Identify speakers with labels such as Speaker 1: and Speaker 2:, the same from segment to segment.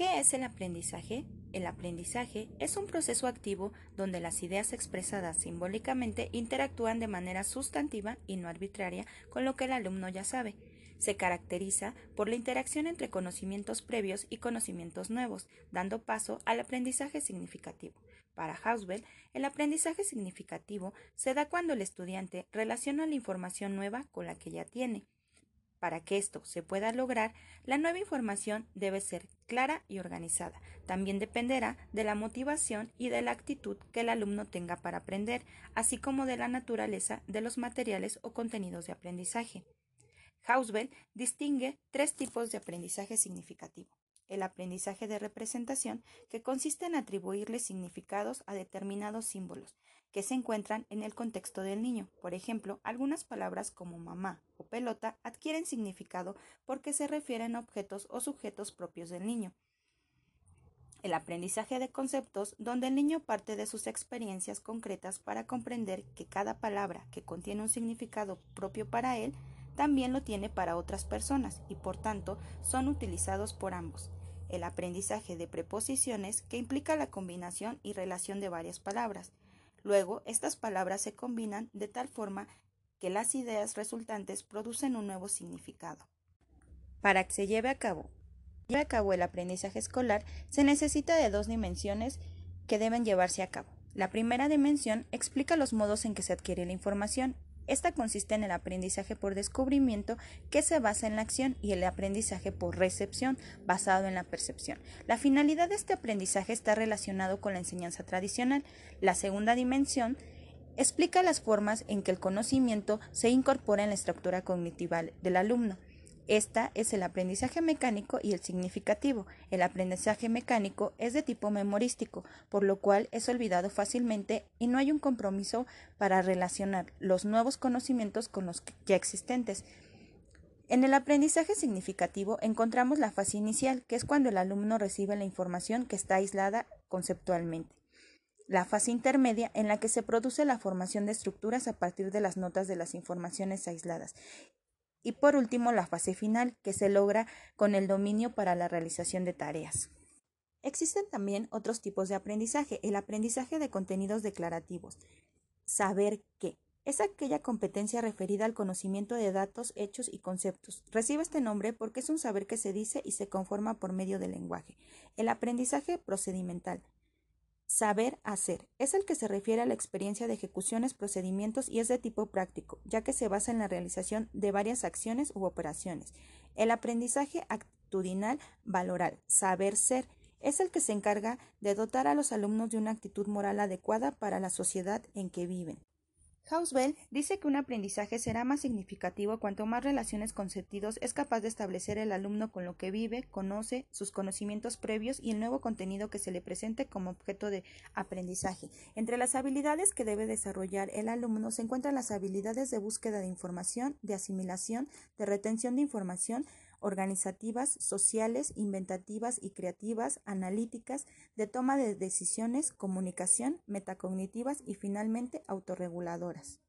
Speaker 1: ¿Qué es el aprendizaje? El aprendizaje es un proceso activo donde las ideas expresadas simbólicamente interactúan de manera sustantiva y no arbitraria con lo que el alumno ya sabe. Se caracteriza por la interacción entre conocimientos previos y conocimientos nuevos, dando paso al aprendizaje significativo. Para Hausbell, el aprendizaje significativo se da cuando el estudiante relaciona la información nueva con la que ya tiene. Para que esto se pueda lograr, la nueva información debe ser clara y organizada. También dependerá de la motivación y de la actitud que el alumno tenga para aprender, así como de la naturaleza de los materiales o contenidos de aprendizaje. Hausbell distingue tres tipos de aprendizaje significativo el aprendizaje de representación, que consiste en atribuirle significados a determinados símbolos que se encuentran en el contexto del niño. Por ejemplo, algunas palabras como mamá pelota adquieren significado porque se refieren a objetos o sujetos propios del niño. El aprendizaje de conceptos, donde el niño parte de sus experiencias concretas para comprender que cada palabra que contiene un significado propio para él, también lo tiene para otras personas y por tanto son utilizados por ambos el aprendizaje de preposiciones que implica la combinación y relación de varias palabras. Luego, estas palabras se combinan de tal forma que las ideas resultantes producen un nuevo significado. Para que se lleve a cabo, lleve a cabo el aprendizaje escolar, se necesita de dos dimensiones que deben llevarse a cabo. La primera dimensión explica los modos en que se adquiere la información esta consiste en el aprendizaje por descubrimiento que se basa en la acción y el aprendizaje por recepción basado en la percepción. La finalidad de este aprendizaje está relacionado con la enseñanza tradicional. La segunda dimensión explica las formas en que el conocimiento se incorpora en la estructura cognitiva del alumno. Esta es el aprendizaje mecánico y el significativo. El aprendizaje mecánico es de tipo memorístico, por lo cual es olvidado fácilmente y no hay un compromiso para relacionar los nuevos conocimientos con los ya existentes. En el aprendizaje significativo encontramos la fase inicial, que es cuando el alumno recibe la información que está aislada conceptualmente. La fase intermedia, en la que se produce la formación de estructuras a partir de las notas de las informaciones aisladas. Y por último, la fase final, que se logra con el dominio para la realización de tareas. Existen también otros tipos de aprendizaje, el aprendizaje de contenidos declarativos. Saber qué. Es aquella competencia referida al conocimiento de datos, hechos y conceptos. Recibe este nombre porque es un saber que se dice y se conforma por medio del lenguaje. El aprendizaje procedimental. Saber hacer es el que se refiere a la experiencia de ejecuciones, procedimientos y es de tipo práctico, ya que se basa en la realización de varias acciones u operaciones. El aprendizaje actitudinal valoral, saber ser, es el que se encarga de dotar a los alumnos de una actitud moral adecuada para la sociedad en que viven. Hausbell dice que un aprendizaje será más significativo cuanto más relaciones con sentidos es capaz de establecer el alumno con lo que vive, conoce, sus conocimientos previos y el nuevo contenido que se le presente como objeto de aprendizaje. Entre las habilidades que debe desarrollar el alumno se encuentran las habilidades de búsqueda de información, de asimilación, de retención de información, organizativas, sociales, inventativas y creativas, analíticas, de toma de decisiones, comunicación, metacognitivas y finalmente autorreguladoras.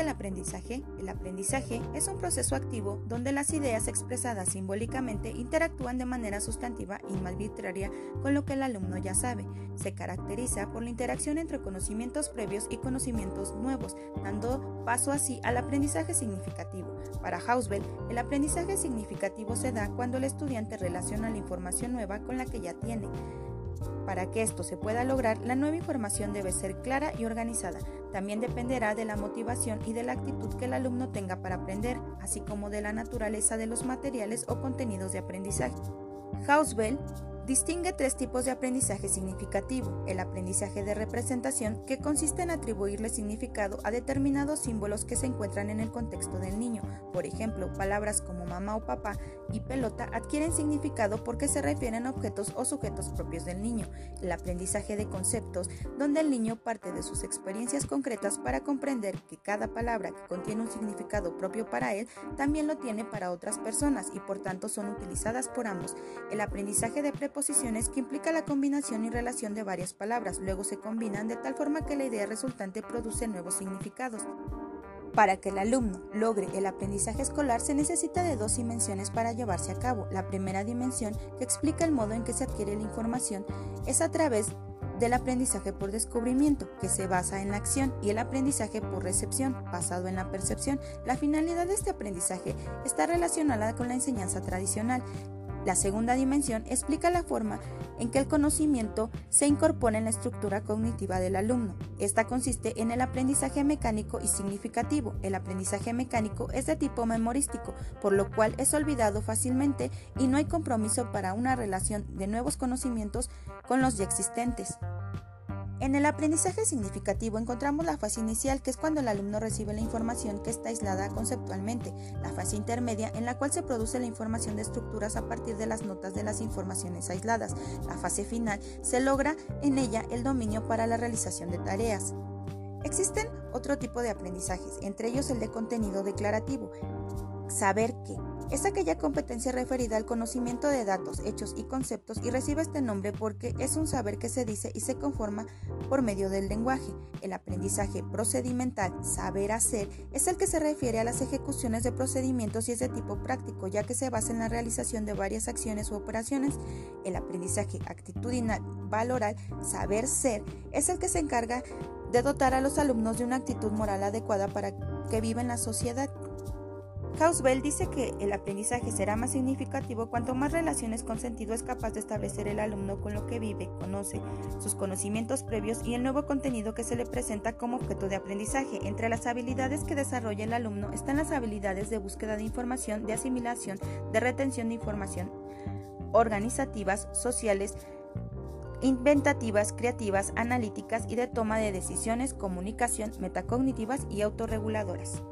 Speaker 1: El aprendizaje? El aprendizaje es un proceso activo donde las ideas expresadas simbólicamente interactúan de manera sustantiva y no arbitraria con lo que el alumno ya sabe. Se caracteriza por la interacción entre conocimientos previos y conocimientos nuevos, dando paso así al aprendizaje significativo. Para Hausbell, el aprendizaje significativo se da cuando el estudiante relaciona la información nueva con la que ya tiene. Para que esto se pueda lograr, la nueva información debe ser clara y organizada. También dependerá de la motivación y de la actitud que el alumno tenga para aprender, así como de la naturaleza de los materiales o contenidos de aprendizaje. Distingue tres tipos de aprendizaje significativo. El aprendizaje de representación, que consiste en atribuirle significado a determinados símbolos que se encuentran en el contexto del niño. Por ejemplo, palabras como mamá o papá y pelota adquieren significado porque se refieren a objetos o sujetos propios del niño. El aprendizaje de conceptos, donde el niño parte de sus experiencias concretas para comprender que cada palabra que contiene un significado propio para él también lo tiene para otras personas y por tanto son utilizadas por ambos. El aprendizaje de posiciones que implica la combinación y relación de varias palabras, luego se combinan de tal forma que la idea resultante produce nuevos significados. Para que el alumno logre el aprendizaje escolar se necesita de dos dimensiones para llevarse a cabo. La primera dimensión, que explica el modo en que se adquiere la información, es a través del aprendizaje por descubrimiento, que se basa en la acción, y el aprendizaje por recepción, basado en la percepción. La finalidad de este aprendizaje está relacionada con la enseñanza tradicional, la segunda dimensión explica la forma en que el conocimiento se incorpora en la estructura cognitiva del alumno. Esta consiste en el aprendizaje mecánico y significativo. El aprendizaje mecánico es de tipo memorístico, por lo cual es olvidado fácilmente y no hay compromiso para una relación de nuevos conocimientos con los ya existentes. En el aprendizaje significativo encontramos la fase inicial, que es cuando el alumno recibe la información que está aislada conceptualmente, la fase intermedia, en la cual se produce la información de estructuras a partir de las notas de las informaciones aisladas, la fase final, se logra en ella el dominio para la realización de tareas. Existen otro tipo de aprendizajes, entre ellos el de contenido declarativo, saber que es aquella competencia referida al conocimiento de datos, hechos y conceptos y recibe este nombre porque es un saber que se dice y se conforma por medio del lenguaje. El aprendizaje procedimental, saber hacer, es el que se refiere a las ejecuciones de procedimientos y es de tipo práctico, ya que se basa en la realización de varias acciones u operaciones. El aprendizaje actitudinal, valoral, saber ser, es el que se encarga de dotar a los alumnos de una actitud moral adecuada para que viva en la sociedad. Hausbell dice que el aprendizaje será más significativo cuanto más relaciones con sentido es capaz de establecer el alumno con lo que vive, conoce, sus conocimientos previos y el nuevo contenido que se le presenta como objeto de aprendizaje. Entre las habilidades que desarrolla el alumno están las habilidades de búsqueda de información, de asimilación, de retención de información, organizativas, sociales, inventativas, creativas, analíticas y de toma de decisiones, comunicación, metacognitivas y autorreguladoras.